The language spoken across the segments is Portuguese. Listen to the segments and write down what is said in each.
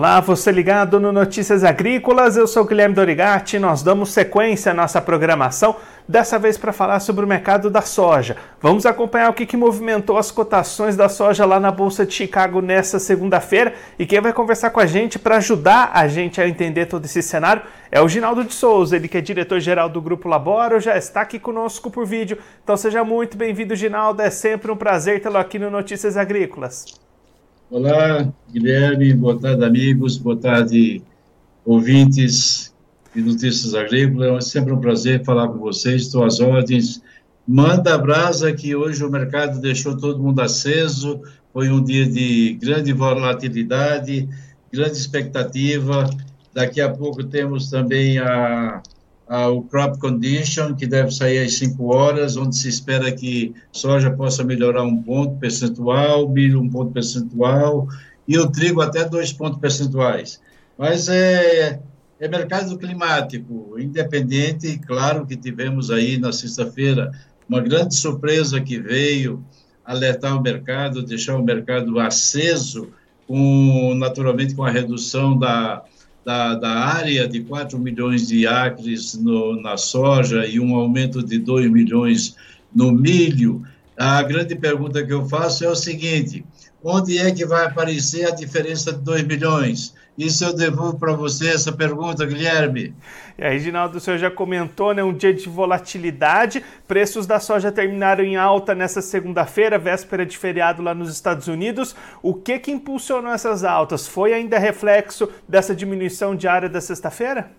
Olá, você ligado no Notícias Agrícolas, eu sou Guilherme Dorigati, nós damos sequência à nossa programação, dessa vez para falar sobre o mercado da soja. Vamos acompanhar o que, que movimentou as cotações da soja lá na Bolsa de Chicago nessa segunda-feira e quem vai conversar com a gente para ajudar a gente a entender todo esse cenário é o Ginaldo de Souza, ele que é diretor-geral do Grupo Laboro, já está aqui conosco por vídeo. Então seja muito bem-vindo, Ginaldo, é sempre um prazer tê-lo aqui no Notícias Agrícolas. Olá, Guilherme, boa tarde, amigos, boa tarde, ouvintes de Notícias Agrícolas. É sempre um prazer falar com vocês, estou às ordens. Manda a brasa que hoje o mercado deixou todo mundo aceso, foi um dia de grande volatilidade, grande expectativa. Daqui a pouco temos também a o crop condition, que deve sair às 5 horas, onde se espera que soja possa melhorar um ponto percentual, milho um ponto percentual, e o trigo até dois pontos percentuais. Mas é, é mercado climático, independente, claro que tivemos aí na sexta-feira uma grande surpresa que veio alertar o mercado, deixar o mercado aceso, com, naturalmente com a redução da, da, da área de 4 milhões de acres no, na soja e um aumento de 2 milhões no milho, a grande pergunta que eu faço é o seguinte: onde é que vai aparecer a diferença de 2 milhões? Isso eu devolvo para você essa pergunta, Guilherme. E aí, Reginaldo, o senhor já comentou, né? Um dia de volatilidade. Preços da soja terminaram em alta nessa segunda-feira, véspera de feriado lá nos Estados Unidos. O que que impulsionou essas altas? Foi ainda reflexo dessa diminuição diária da sexta-feira?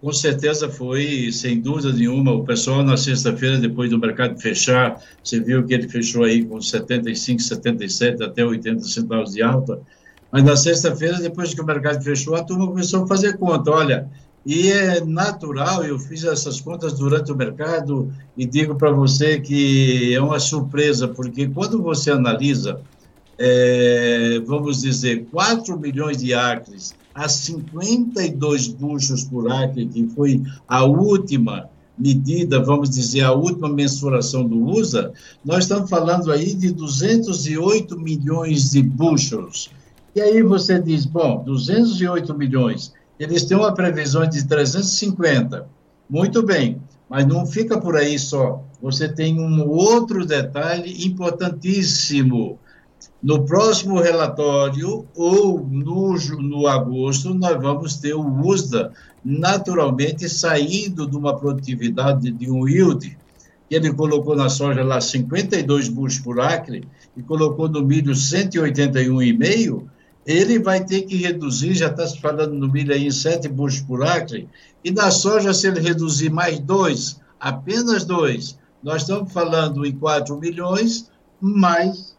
Com certeza foi, sem dúvida nenhuma. O pessoal na sexta-feira, depois do mercado fechar, você viu que ele fechou aí com 75, 77 até 80 centavos de alta mas na sexta-feira, depois que o mercado fechou, a turma começou a fazer conta. Olha, e é natural, eu fiz essas contas durante o mercado e digo para você que é uma surpresa, porque quando você analisa, é, vamos dizer, 4 milhões de acres a 52 buchos por acre, que foi a última medida, vamos dizer, a última mensuração do USA, nós estamos falando aí de 208 milhões de buchos. E aí você diz, bom, 208 milhões, eles têm uma previsão de 350. Muito bem, mas não fica por aí só. Você tem um outro detalhe importantíssimo. No próximo relatório, ou no, no agosto, nós vamos ter o USDA naturalmente saindo de uma produtividade de um yield. Ele colocou na soja lá 52 buchos por acre e colocou no milho 181,5 ele vai ter que reduzir, já está se falando no milho aí em 7 buchos por acre, e na soja, se ele reduzir mais dois, apenas dois, nós estamos falando em 4 milhões, mais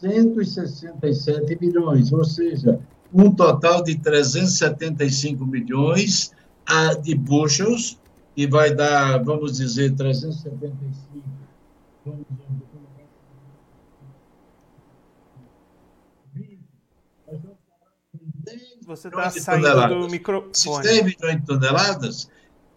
167 milhões, ou seja, um total de 375 milhões de bushels, que vai dar, vamos dizer, 375, vamos Você está saindo do microfone. 10 milhões de toneladas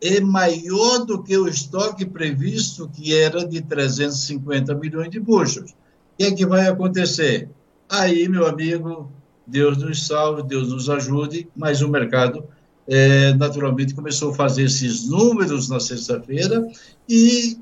é maior do que o estoque previsto, que era de 350 milhões de buchos. O que é que vai acontecer? Aí, meu amigo, Deus nos salve, Deus nos ajude, mas o mercado é, naturalmente começou a fazer esses números na sexta-feira e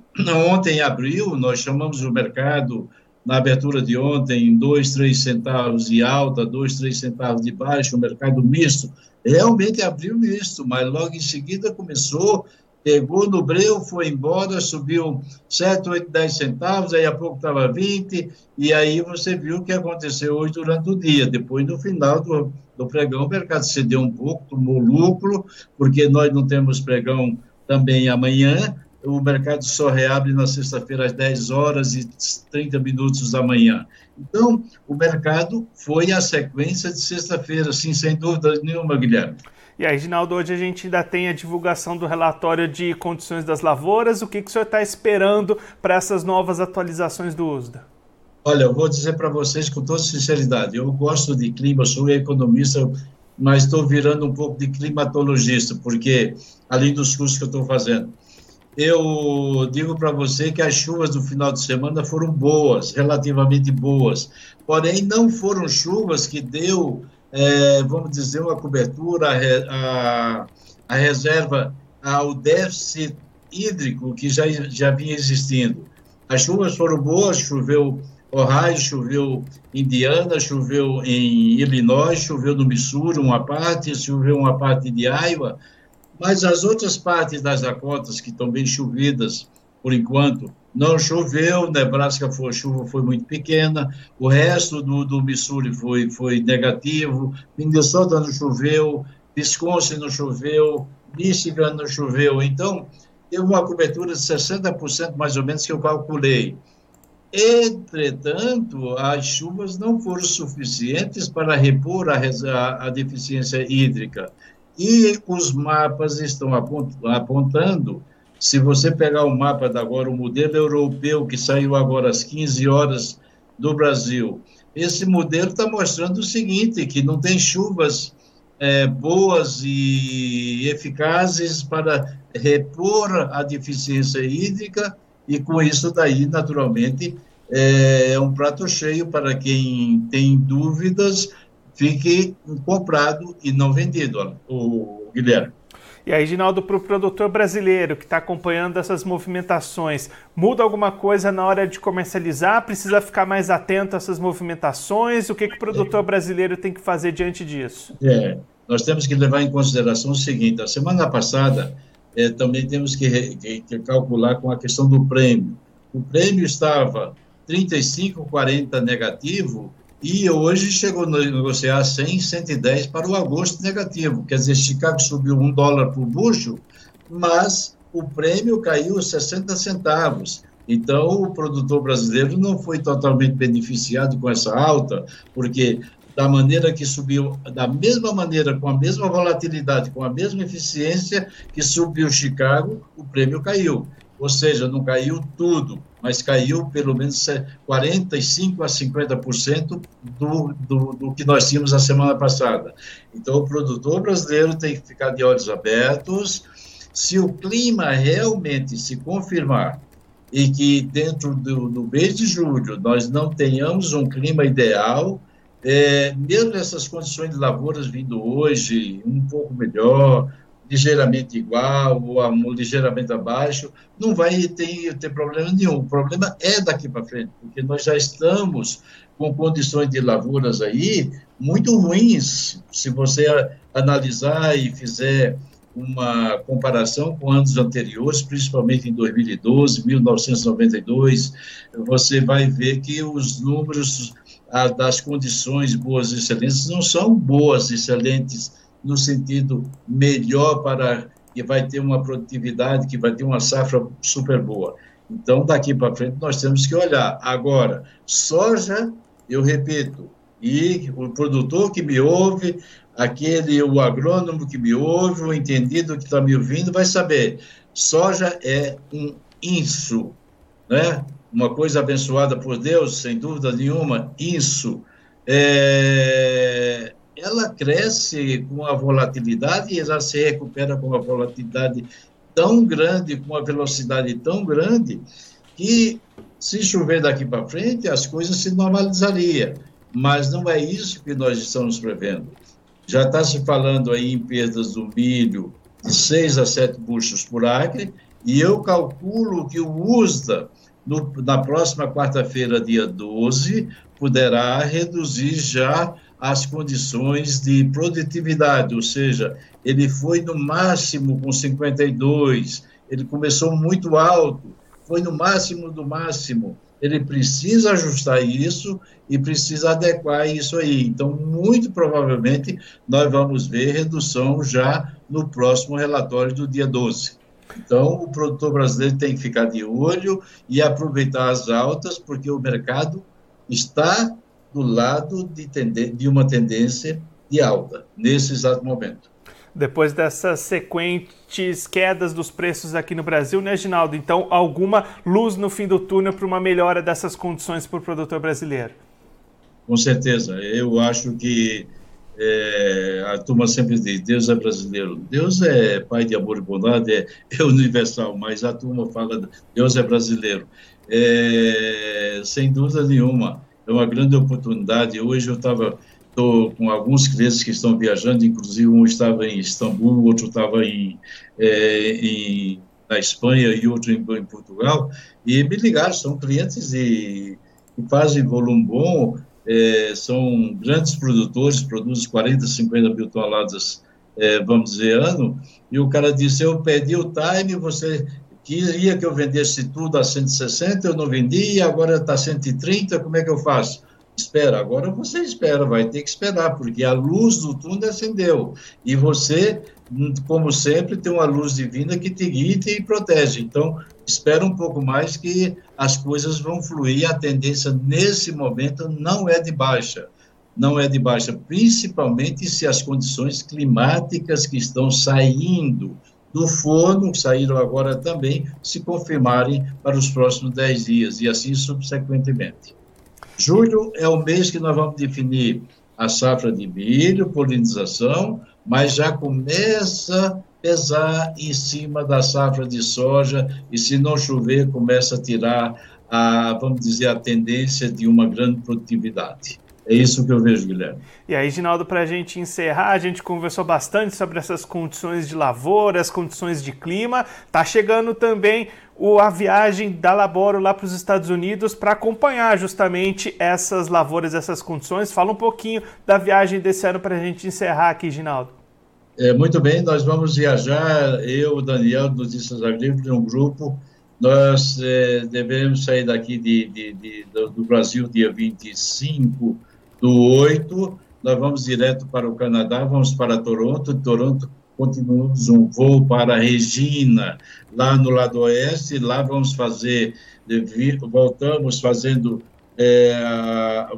ontem, em abril, nós chamamos o mercado na abertura de ontem, dois, três centavos de alta, dois, três centavos de baixa, o mercado misto, realmente abriu misto, mas logo em seguida começou, pegou no breu, foi embora, subiu 7, 8, 10 centavos, aí a pouco estava 20, e aí você viu o que aconteceu hoje durante o dia. Depois, no final do, do pregão, o mercado cedeu um pouco, tomou lucro, porque nós não temos pregão também amanhã, o mercado só reabre na sexta-feira às 10 horas e 30 minutos da manhã. Então, o mercado foi a sequência de sexta-feira, sim, sem dúvida nenhuma, Guilherme. E aí, Ginaldo, hoje a gente ainda tem a divulgação do relatório de condições das lavouras. O que, que o senhor está esperando para essas novas atualizações do USDA? Olha, eu vou dizer para vocês com toda sinceridade, eu gosto de clima, sou economista, mas estou virando um pouco de climatologista, porque além dos cursos que eu estou fazendo eu digo para você que as chuvas do final de semana foram boas, relativamente boas, porém não foram chuvas que deu é, vamos dizer, uma cobertura, a, a reserva ao déficit hídrico que já, já vinha existindo. As chuvas foram boas, choveu Ohio, choveu Indiana, choveu em Illinois, choveu no Missouri uma parte, choveu uma parte de Iowa, mas as outras partes das Dakotas que estão bem chovidas, por enquanto, não choveu, Nebraska foi, a chuva foi muito pequena, o resto do, do Missouri foi, foi negativo, Minnesota não choveu, Wisconsin não choveu, Michigan não choveu, então teve uma cobertura de 60% mais ou menos que eu calculei. Entretanto, as chuvas não foram suficientes para repor a, a, a deficiência hídrica. E os mapas estão apontando, se você pegar o mapa da agora, o modelo europeu que saiu agora às 15 horas do Brasil, esse modelo está mostrando o seguinte, que não tem chuvas é, boas e eficazes para repor a deficiência hídrica e com isso daí, naturalmente, é um prato cheio para quem tem dúvidas, fique comprado e não vendido, o Guilherme. E aí, Ginaldo, para o produtor brasileiro que está acompanhando essas movimentações, muda alguma coisa na hora de comercializar? Precisa ficar mais atento a essas movimentações? O que, que o produtor é. brasileiro tem que fazer diante disso? É, nós temos que levar em consideração o seguinte: a semana passada é, também temos que, que, que, calcular com a questão do prêmio. O prêmio estava 35, 40 negativo e hoje chegou a negociar 100, 110 para o agosto negativo. Quer dizer, Chicago subiu um dólar por bucho, mas o prêmio caiu 60 centavos. Então, o produtor brasileiro não foi totalmente beneficiado com essa alta, porque da maneira que subiu, da mesma maneira, com a mesma volatilidade, com a mesma eficiência que subiu Chicago, o prêmio caiu. Ou seja, não caiu tudo, mas caiu pelo menos 45% a 50% do, do, do que nós tínhamos a semana passada. Então, o produtor brasileiro tem que ficar de olhos abertos. Se o clima realmente se confirmar e que dentro do, do mês de julho nós não tenhamos um clima ideal, é, mesmo essas condições de lavouras vindo hoje um pouco melhor, ligeiramente igual ou ligeiramente abaixo, não vai ter, ter problema nenhum. O problema é daqui para frente, porque nós já estamos com condições de lavouras aí muito ruins. Se você analisar e fizer uma comparação com anos anteriores, principalmente em 2012, 1992, você vai ver que os números a, das condições boas e excelentes não são boas e excelentes no sentido melhor para que vai ter uma produtividade, que vai ter uma safra super boa. Então, daqui para frente, nós temos que olhar. Agora, soja, eu repito, e o produtor que me ouve, aquele, o agrônomo que me ouve, o entendido que está me ouvindo, vai saber, soja é um inso, né? uma coisa abençoada por Deus, sem dúvida nenhuma, isso, é, ela cresce com a volatilidade e ela se recupera com uma volatilidade tão grande, com uma velocidade tão grande, que se chover daqui para frente, as coisas se normalizariam. Mas não é isso que nós estamos prevendo. Já está se falando aí em perdas do milho de 6 a 7 buchos por acre, e eu calculo que o USDA, no, na próxima quarta-feira, dia 12, poderá reduzir já as condições de produtividade, ou seja, ele foi no máximo com 52, ele começou muito alto, foi no máximo do máximo. Ele precisa ajustar isso e precisa adequar isso aí. Então, muito provavelmente, nós vamos ver redução já no próximo relatório do dia 12. Então, o produtor brasileiro tem que ficar de olho e aproveitar as altas, porque o mercado está do lado de, de uma tendência de alta, nesse exato momento. Depois dessas sequentes quedas dos preços aqui no Brasil, né, Ginaldo? Então, alguma luz no fim do túnel para uma melhora dessas condições para o produtor brasileiro? Com certeza. Eu acho que é, a turma sempre diz, Deus é brasileiro. Deus é pai de amor e bondade, é, é universal, mas a turma fala, Deus é brasileiro. É, sem dúvida nenhuma, é uma grande oportunidade. Hoje eu estava estou com alguns clientes que estão viajando, inclusive um estava em Istambul, outro estava em, é, em, na Espanha e outro em, em, Portugal, e me ligaram, são clientes e, que fazem volume bom, é, são grandes produtores, produzem 40, 50 mil toneladas, é, vamos dizer, ano, e o cara disse, eu pedi o time, você queria que eu vendesse tudo a 160, eu não vendi, agora está 130, como é que eu faço? Espera, agora você espera, vai ter que esperar, porque a luz do túnel acendeu. E você, como sempre, tem uma luz divina que te guia e te protege. Então, espera um pouco mais que as coisas vão fluir. A tendência nesse momento não é de baixa. Não é de baixa, principalmente se as condições climáticas que estão saindo do forno, saíram agora também, se confirmarem para os próximos 10 dias, e assim subsequentemente. Julho é o mês que nós vamos definir a safra de milho, polinização, mas já começa a pesar em cima da safra de soja e se não chover começa a tirar a, vamos dizer, a tendência de uma grande produtividade. É isso que eu vejo, Guilherme. E aí, Ginaldo, para a gente encerrar, a gente conversou bastante sobre essas condições de lavoura, as condições de clima. Tá chegando também o, a viagem da Laboro lá para os Estados Unidos para acompanhar justamente essas lavouras, essas condições. Fala um pouquinho da viagem desse ano para a gente encerrar aqui, Ginaldo. É, muito bem, nós vamos viajar, eu, Daniel, do Notícias Agrícolas, um grupo. Nós é, devemos sair daqui de, de, de, do Brasil dia 25 do 8, nós vamos direto para o Canadá, vamos para Toronto, de Toronto continuamos um voo para Regina, lá no lado oeste, lá vamos fazer, voltamos fazendo, é,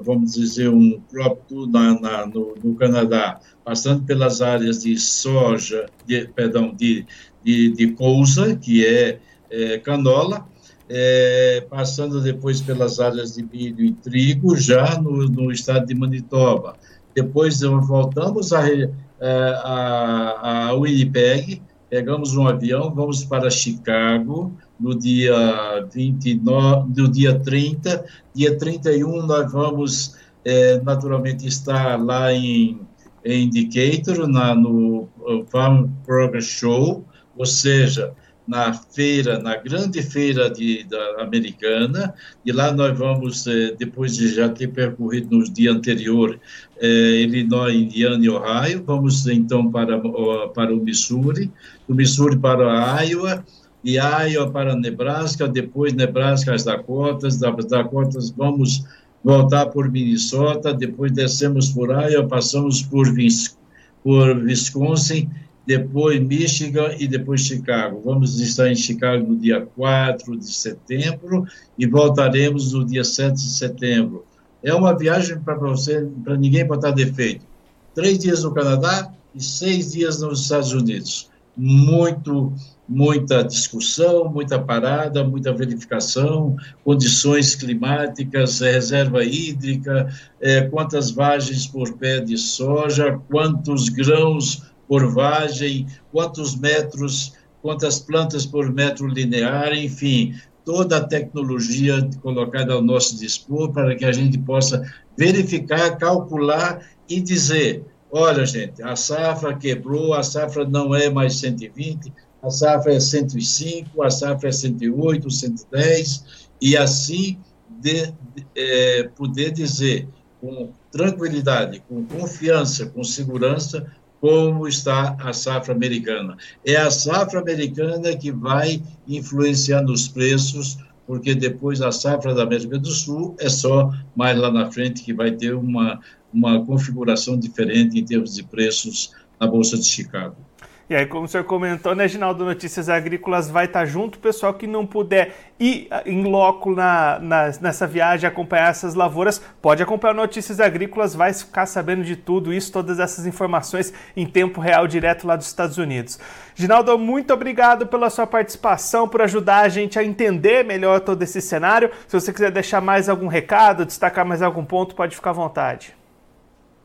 vamos dizer, um crop tour na, na, no, no, Canadá, passando pelas áreas de soja, de, perdão, de, de, de que é, é canola, é, passando depois pelas áreas de milho e trigo, já no, no estado de Manitoba. Depois voltamos a, é, a, a Winnipeg, pegamos um avião, vamos para Chicago no dia 29, no dia 30, dia 31 nós vamos é, naturalmente estar lá em, em Decatur, na, no Farm Progress Show, ou seja, na feira, na grande feira de, da americana, e lá nós vamos, eh, depois de já ter percorrido nos dias anteriores, eh, Illinois, Indiana e Ohio, vamos então para, para o Missouri, do Missouri para Iowa, e Iowa para Nebraska, depois Nebraska as Dakotas, das Dakotas vamos voltar por Minnesota, depois descemos por Iowa, passamos por, por Wisconsin, depois Michigan e depois Chicago. Vamos estar em Chicago no dia 4 de setembro e voltaremos no dia 7 de setembro. É uma viagem para você, para ninguém botar defeito. Três dias no Canadá e seis dias nos Estados Unidos. Muito, muita discussão, muita parada, muita verificação, condições climáticas, reserva hídrica, é, quantas vagens por pé de soja, quantos grãos por vagem, quantos metros, quantas plantas por metro linear, enfim, toda a tecnologia colocada ao nosso dispor para que a gente possa verificar, calcular e dizer: olha, gente, a safra quebrou, a safra não é mais 120, a safra é 105, a safra é 108, 110, e assim de, de, é, poder dizer com tranquilidade, com confiança, com segurança, como está a safra americana. É a safra americana que vai influenciar nos preços, porque depois a safra da América do Sul é só mais lá na frente que vai ter uma, uma configuração diferente em termos de preços na Bolsa de Chicago. E aí, como o senhor comentou, né, Ginaldo Notícias Agrícolas vai estar junto. O pessoal que não puder ir ah, em loco na, na, nessa viagem, acompanhar essas lavouras, pode acompanhar Notícias Agrícolas, vai ficar sabendo de tudo isso, todas essas informações em tempo real, direto lá dos Estados Unidos. Ginaldo, muito obrigado pela sua participação, por ajudar a gente a entender melhor todo esse cenário. Se você quiser deixar mais algum recado, destacar mais algum ponto, pode ficar à vontade.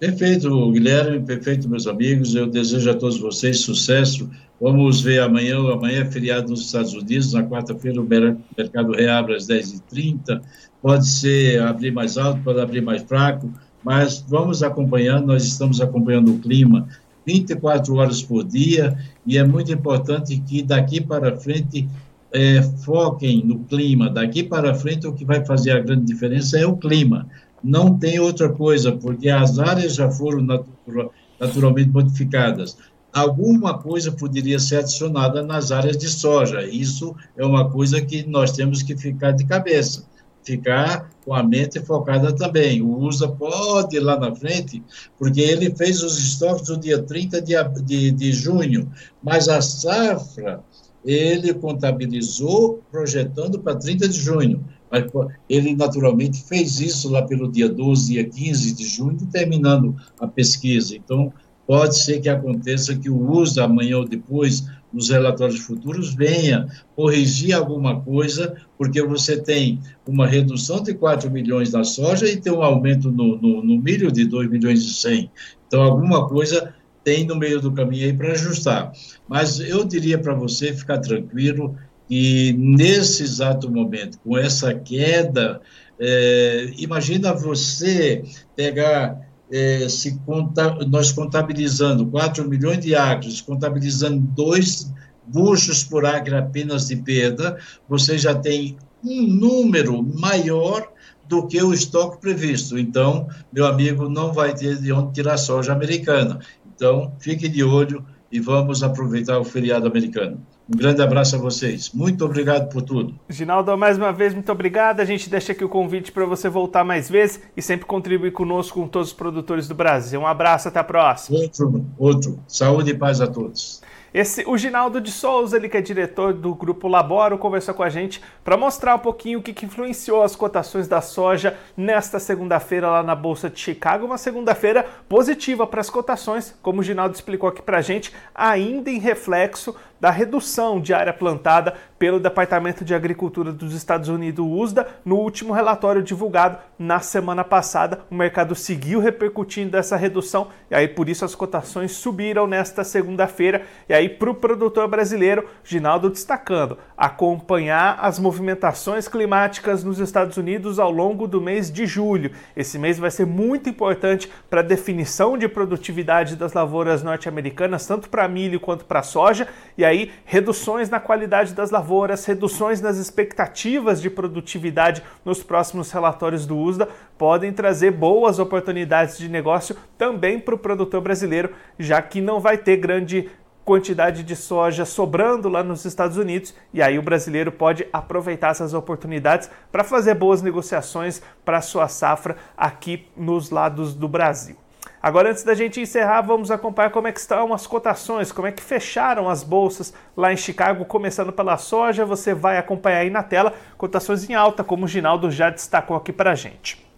Perfeito, Guilherme, perfeito, meus amigos. Eu desejo a todos vocês sucesso. Vamos ver amanhã, amanhã é feriado nos Estados Unidos, na quarta-feira o mercado reabre às 10h30. Pode ser abrir mais alto, pode abrir mais fraco. mas vamos acompanhando, nós estamos acompanhando o clima 24 horas por dia, e é muito importante que daqui para frente é, foquem no clima. Daqui para frente, o que vai fazer a grande diferença é o clima. Não tem outra coisa, porque as áreas já foram natura, naturalmente modificadas. Alguma coisa poderia ser adicionada nas áreas de soja. Isso é uma coisa que nós temos que ficar de cabeça ficar com a mente focada também. O USA pode ir lá na frente, porque ele fez os estoques no dia 30 de, de, de junho, mas a safra ele contabilizou projetando para 30 de junho. Mas ele naturalmente fez isso lá pelo dia 12, dia 15 de junho, terminando a pesquisa. Então, pode ser que aconteça que o uso amanhã ou depois nos relatórios futuros venha corrigir alguma coisa, porque você tem uma redução de 4 milhões da soja e tem um aumento no, no, no milho de 2 milhões e 100. Então, alguma coisa tem no meio do caminho aí para ajustar. Mas eu diria para você ficar tranquilo que nesse exato momento, com essa queda, é, imagina você pegar é, se conta, nós contabilizando 4 milhões de acres, contabilizando dois buchos por acre apenas de perda, você já tem um número maior do que o estoque previsto. Então, meu amigo, não vai ter de onde tirar soja americana. Então, fique de olho e vamos aproveitar o feriado americano. Um grande abraço a vocês. Muito obrigado por tudo. Ginaldo, mais uma vez, muito obrigado. A gente deixa aqui o convite para você voltar mais vezes e sempre contribuir conosco com todos os produtores do Brasil. Um abraço, até a próxima. Outro, outro. Saúde e paz a todos. Esse, o Ginaldo de Souza, ele que é diretor do Grupo Laboro, conversou com a gente para mostrar um pouquinho o que, que influenciou as cotações da soja nesta segunda-feira lá na Bolsa de Chicago. Uma segunda-feira positiva para as cotações, como o Ginaldo explicou aqui para a gente, ainda em reflexo da redução de área plantada pelo Departamento de Agricultura dos Estados Unidos, USDA, no último relatório divulgado na semana passada. O mercado seguiu repercutindo essa redução e aí por isso as cotações subiram nesta segunda-feira. E aí para o produtor brasileiro, Ginaldo destacando, acompanhar as movimentações climáticas nos Estados Unidos ao longo do mês de julho. Esse mês vai ser muito importante para a definição de produtividade das lavouras norte-americanas, tanto para milho quanto para soja. E aí reduções na qualidade das lavouras, reduções nas expectativas de produtividade nos próximos relatórios do USDA podem trazer boas oportunidades de negócio também para o produtor brasileiro, já que não vai ter grande quantidade de soja sobrando lá nos Estados Unidos e aí o brasileiro pode aproveitar essas oportunidades para fazer boas negociações para sua safra aqui nos lados do Brasil. Agora, antes da gente encerrar, vamos acompanhar como é que estão as cotações, como é que fecharam as bolsas lá em Chicago, começando pela soja. Você vai acompanhar aí na tela cotações em alta, como o Ginaldo já destacou aqui para a gente.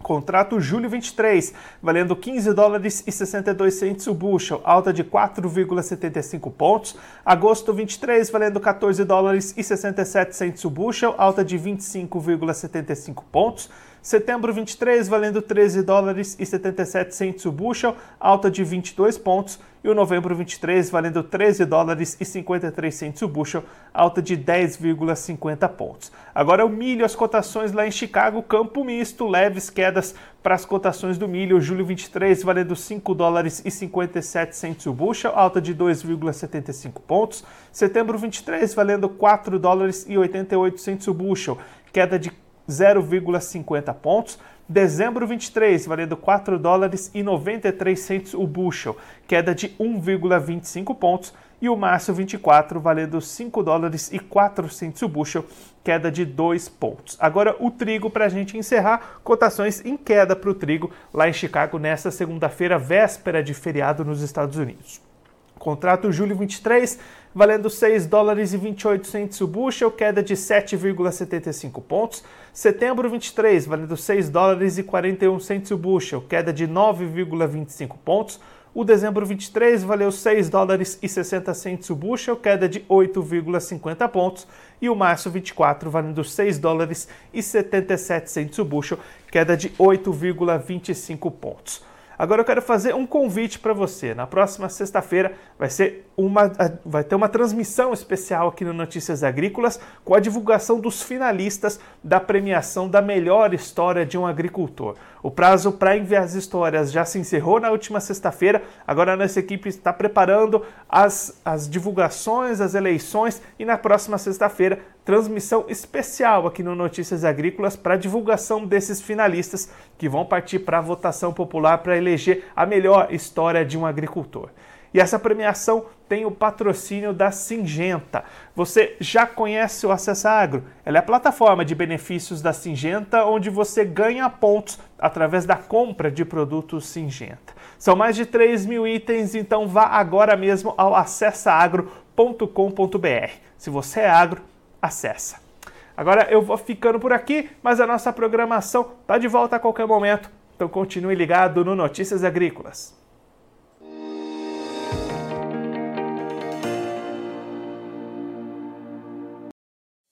Contrato julho 23, valendo 15 dólares e 62 centes o bushel, alta de 4,75 pontos. Agosto 23, valendo 14 dólares e 67 centes o bushel, alta de 25,75 pontos. Setembro 23, valendo 13 dólares e 77 centes o bushel, alta de 22 pontos. E o novembro 23, valendo 13 dólares e 53 centes o bushel, alta de 10,50 pontos. Agora o milho, as cotações lá em Chicago, campo misto, leves quedas para as cotações do milho. Julho 23, valendo 5 dólares e 57 centes o bushel, alta de 2,75 pontos. Setembro 23, valendo 4 dólares e 88 centes o bushel, queda de 0,50 pontos. Dezembro 23, valendo 4 dólares e 93 centos o bushel, queda de 1,25 pontos. E o março 24, valendo 5 dólares e 4 centos o bushel, queda de 2 pontos. Agora o trigo para a gente encerrar, cotações em queda para o trigo lá em Chicago nesta segunda-feira, véspera de feriado nos Estados Unidos. Contrato julho 23, valendo 6 dólares e 28 centos o bushel, queda de 7,75 pontos. Setembro 23, valendo 6 dólares e 41 centos o bushel, queda de 9,25 pontos. O dezembro 23 valeu 6 dólares e 60 centos o bushel, queda de 8,50 pontos. E o março 24 valendo 6 dólares e 77 centos o bushel, queda de 8,25 pontos. Agora eu quero fazer um convite para você. Na próxima sexta-feira vai vai ter uma transmissão especial aqui no Notícias Agrícolas com a divulgação dos finalistas da premiação da melhor história de um agricultor. O prazo para enviar as histórias já se encerrou na última sexta-feira. Agora a nossa equipe está preparando as, as divulgações, as eleições e na próxima sexta-feira transmissão especial aqui no Notícias Agrícolas para divulgação desses finalistas que vão partir para a votação popular para eleger a melhor história de um agricultor. E essa premiação tem o patrocínio da Singenta. Você já conhece o Acessa Agro? Ela é a plataforma de benefícios da Singenta, onde você ganha pontos através da compra de produtos Singenta. São mais de 3 mil itens, então vá agora mesmo ao acessaagro.com.br. Se você é agro, acessa. Agora eu vou ficando por aqui, mas a nossa programação está de volta a qualquer momento, então continue ligado no Notícias Agrícolas.